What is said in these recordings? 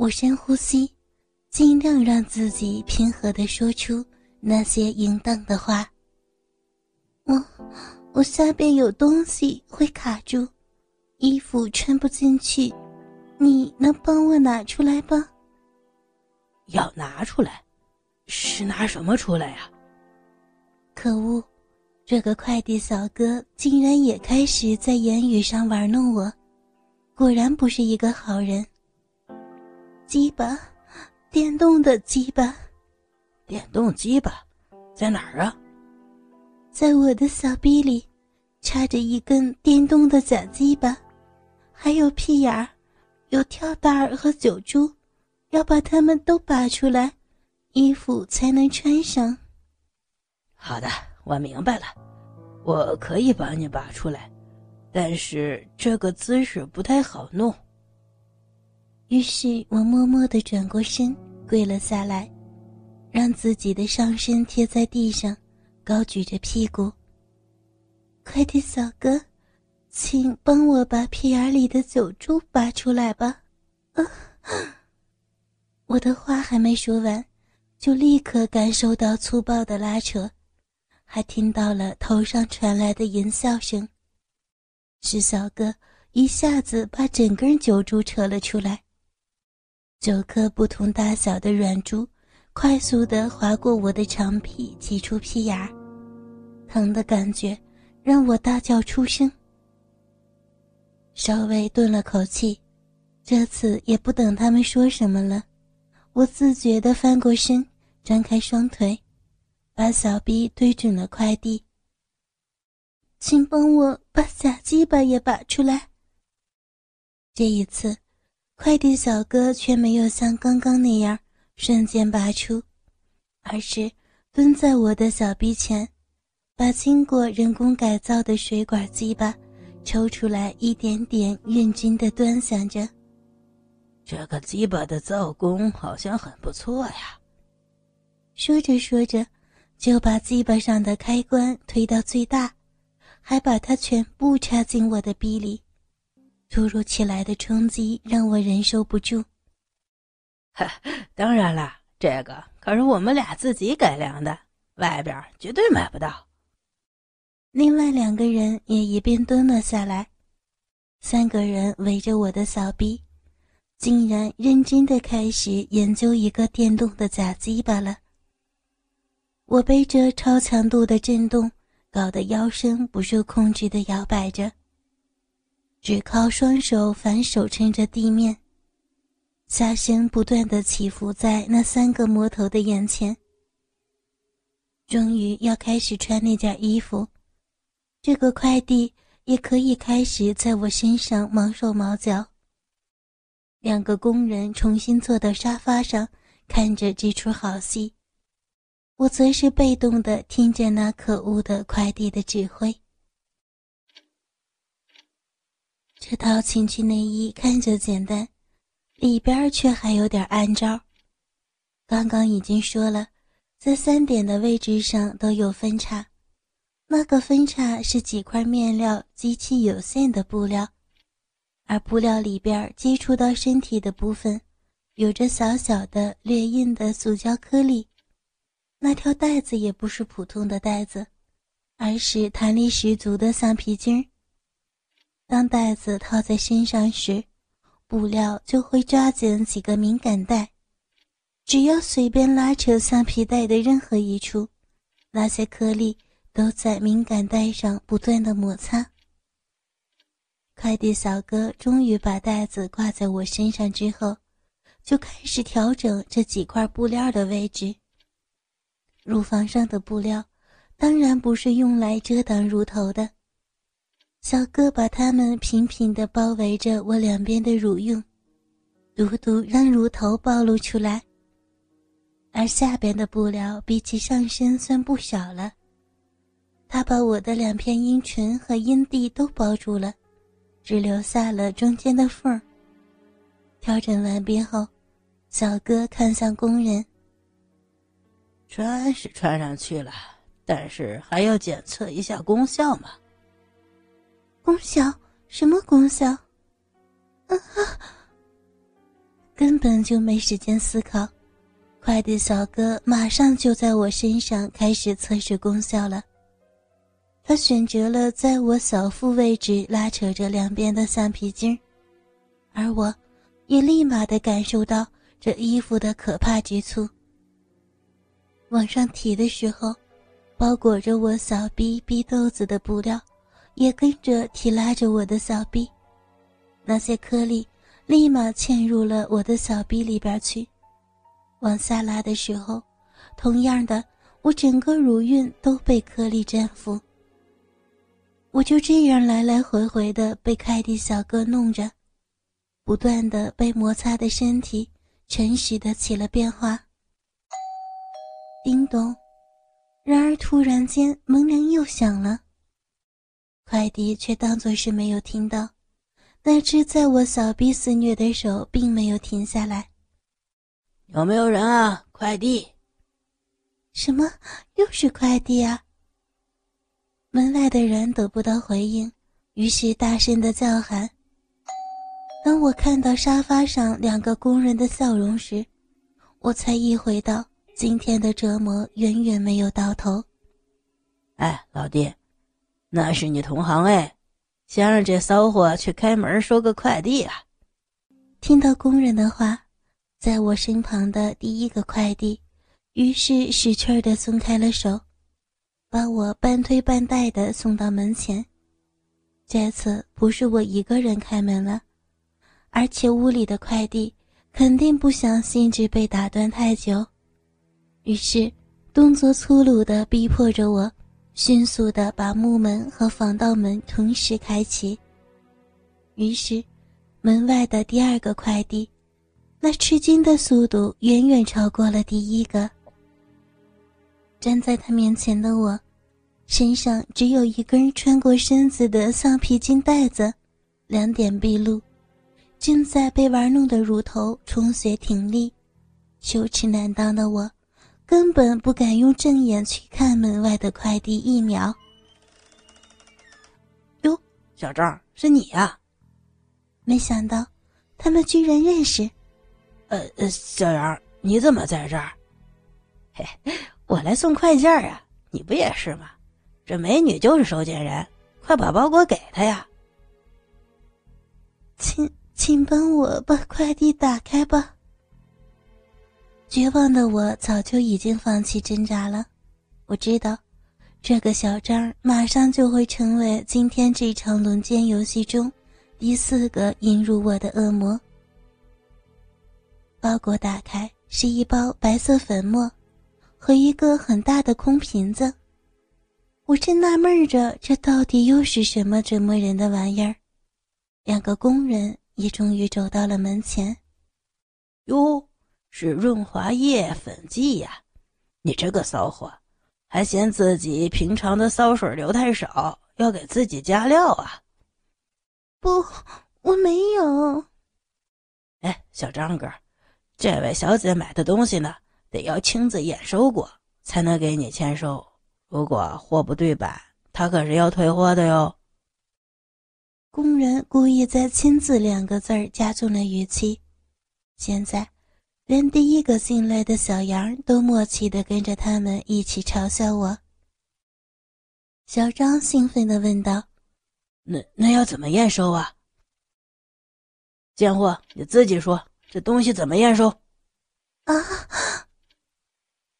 我深呼吸，尽量让自己平和的说出那些淫荡的话。我，我下边有东西会卡住，衣服穿不进去，你能帮我拿出来吗？要拿出来，是拿什么出来呀？可恶，这个快递小哥竟然也开始在言语上玩弄我，果然不是一个好人。鸡巴，电动的鸡巴，电动鸡巴，在哪儿啊？在我的小臂里，插着一根电动的假鸡巴，还有屁眼儿，有跳蛋儿和酒珠，要把它们都拔出来，衣服才能穿上。好的，我明白了，我可以帮你拔出来，但是这个姿势不太好弄。于是我默默地转过身，跪了下来，让自己的上身贴在地上。高举着屁股，快递小哥，请帮我把屁眼里的酒珠拔出来吧！啊！我的话还没说完，就立刻感受到粗暴的拉扯，还听到了头上传来的淫笑声。是小哥一下子把整根酒珠扯了出来，九颗不同大小的软珠快速地划过我的长屁，挤出屁眼。疼的感觉让我大叫出声。稍微顿了口气，这次也不等他们说什么了，我自觉地翻过身，张开双腿，把小臂对准了快递。请帮我把假鸡巴也拔出来。这一次，快递小哥却没有像刚刚那样瞬间拔出，而是蹲在我的小臂前。把经过人工改造的水管鸡巴抽出来，一点点认真的端详着。这个鸡巴的造工好像很不错呀。说着说着，就把鸡巴上的开关推到最大，还把它全部插进我的逼里。突如其来的冲击让我忍受不住。哈，当然了，这个可是我们俩自己改良的，外边绝对买不到。另外两个人也一并蹲了下来，三个人围着我的小臂，竟然认真的开始研究一个电动的假鸡巴了。我被这超强度的震动搞得腰身不受控制的摇摆着，只靠双手反手撑着地面，下身不断的起伏在那三个魔头的眼前。终于要开始穿那件衣服。这个快递也可以开始在我身上毛手毛脚。两个工人重新坐到沙发上，看着这出好戏，我则是被动的听着那可恶的快递的指挥。这套情趣内衣看着简单，里边却还有点暗招。刚刚已经说了，在三点的位置上都有分叉。那个分叉是几块面料极其有限的布料，而布料里边接触到身体的部分，有着小小的略硬的塑胶颗粒。那条带子也不是普通的带子，而是弹力十足的橡皮筋儿。当带子套在身上时，布料就会抓紧几个敏感带，只要随便拉扯橡皮带的任何一处，那些颗粒。都在敏感带上不断的摩擦。快递小哥终于把袋子挂在我身上之后，就开始调整这几块布料的位置。乳房上的布料当然不是用来遮挡乳头的，小哥把它们平平的包围着我两边的乳晕，独独让乳头暴露出来。而下边的布料比起上身算不小了。他把我的两片阴唇和阴蒂都包住了，只留下了中间的缝儿。调整完毕后，小哥看向工人：“穿是穿上去了，但是还要检测一下功效嘛。”“功效？什么功效？”“啊！”根本就没时间思考，快递小哥马上就在我身上开始测试功效了。他选择了在我小腹位置拉扯着两边的橡皮筋而我，也立马的感受到这衣服的可怕之处。往上提的时候，包裹着我小臂逼豆子的布料，也跟着提拉着我的小臂，那些颗粒立马嵌入了我的小臂里边去。往下拉的时候，同样的，我整个乳晕都被颗粒占覆。我就这样来来回回的被快递小哥弄着，不断的被摩擦的身体诚实的起了变化。叮咚，然而突然间门铃又响了。快递却当作是没有听到，那只在我小臂肆虐的手并没有停下来。有没有人啊？快递？什么？又是快递啊？门外的人得不到回应，于是大声的叫喊。当我看到沙发上两个工人的笑容时，我才意会到今天的折磨远远没有到头。哎，老弟，那是你同行哎，想让这骚货去开门收个快递啊？听到工人的话，在我身旁的第一个快递，于是使劲的松开了手。把我半推半带的送到门前，这次不是我一个人开门了，而且屋里的快递肯定不想兴致被打断太久，于是动作粗鲁的逼迫着我，迅速的把木门和防盗门同时开启。于是，门外的第二个快递，那吃惊的速度远远超过了第一个。站在他面前的我，身上只有一根穿过身子的橡皮筋带子，两点毕露，正在被玩弄的乳头充血挺立，羞耻难当的我，根本不敢用正眼去看门外的快递一秒。哟，小赵，是你呀？没想到，他们居然认识。呃呃，小杨，你怎么在这儿？嘿。我来送快件啊，你不也是吗？这美女就是收件人，快把包裹给她呀！请请帮我把快递打开吧。绝望的我早就已经放弃挣扎了，我知道，这个小张马上就会成为今天这场轮奸游戏中第四个引入我的恶魔。包裹打开，是一包白色粉末。和一个很大的空瓶子，我正纳闷着，这到底又是什么折磨人的玩意儿？两个工人也终于走到了门前。哟，是润滑液粉剂呀！你这个骚货，还嫌自己平常的骚水流太少，要给自己加料啊？不，我没有。哎，小张哥，这位小姐买的东西呢？得要亲自验收过，才能给你签收。如果货不对版，她可是要退货的哟。工人故意在“亲自”两个字儿加重了语气。现在，连第一个进来的小杨都默契的跟着他们一起嘲笑我。小张兴奋的问道：“那那要怎么验收啊？”贱货，你自己说，这东西怎么验收？啊！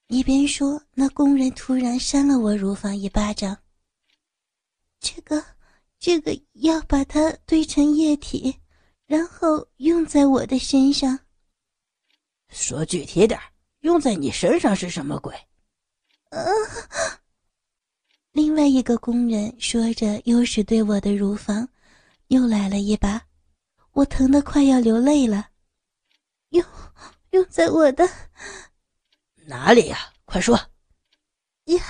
一边说，那工人突然扇了我乳房一巴掌。这个，这个要把它兑成液体，然后用在我的身上。说具体点用在你身上是什么鬼？呃，另外一个工人说着，又是对我的乳房又来了一把，我疼得快要流泪了。用，用在我的。哪里呀？快说！呀，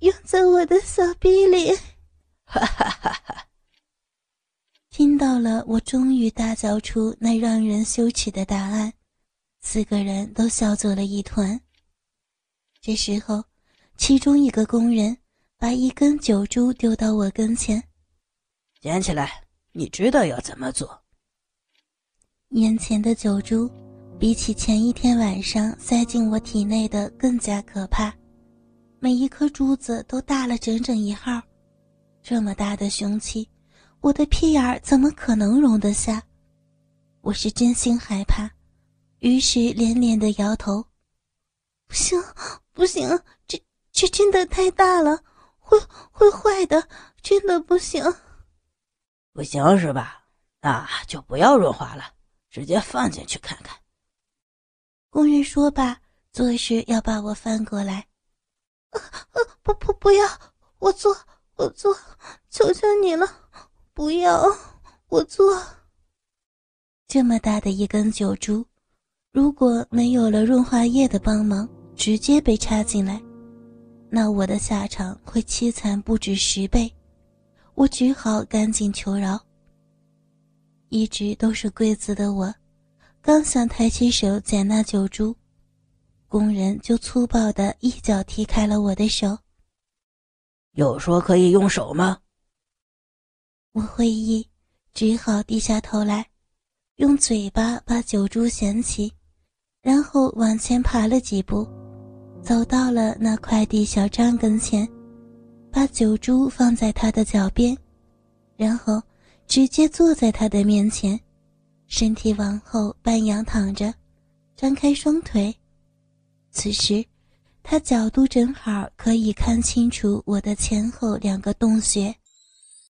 用在我的小臂里！哈哈哈哈！听到了，我终于大叫出那让人羞耻的答案，四个人都笑作了一团。这时候，其中一个工人把一根酒珠丢到我跟前，捡起来，你知道要怎么做？眼前的酒珠。比起前一天晚上塞进我体内的更加可怕。每一颗珠子都大了整整一号，这么大的凶器，我的屁眼儿怎么可能容得下？我是真心害怕，于是连连的摇头。不行，不行，这这真的太大了，会会坏的，真的不行。不行是吧？那就不要润滑了，直接放进去看看。工人说罢，做事要把我翻过来。啊啊！不不不要！我做我做，求求你了，不要我做。这么大的一根酒珠，如果没有了润滑液的帮忙，直接被插进来，那我的下场会凄惨不止十倍。我只好赶紧求饶。一直都是跪子的我，刚想抬起手捡那酒珠。工人就粗暴的一脚踢开了我的手。有说可以用手吗？我会意，只好低下头来，用嘴巴把酒珠衔起，然后往前爬了几步，走到了那快递小张跟前，把酒珠放在他的脚边，然后直接坐在他的面前，身体往后半仰躺着，张开双腿。此时，他角度正好可以看清楚我的前后两个洞穴。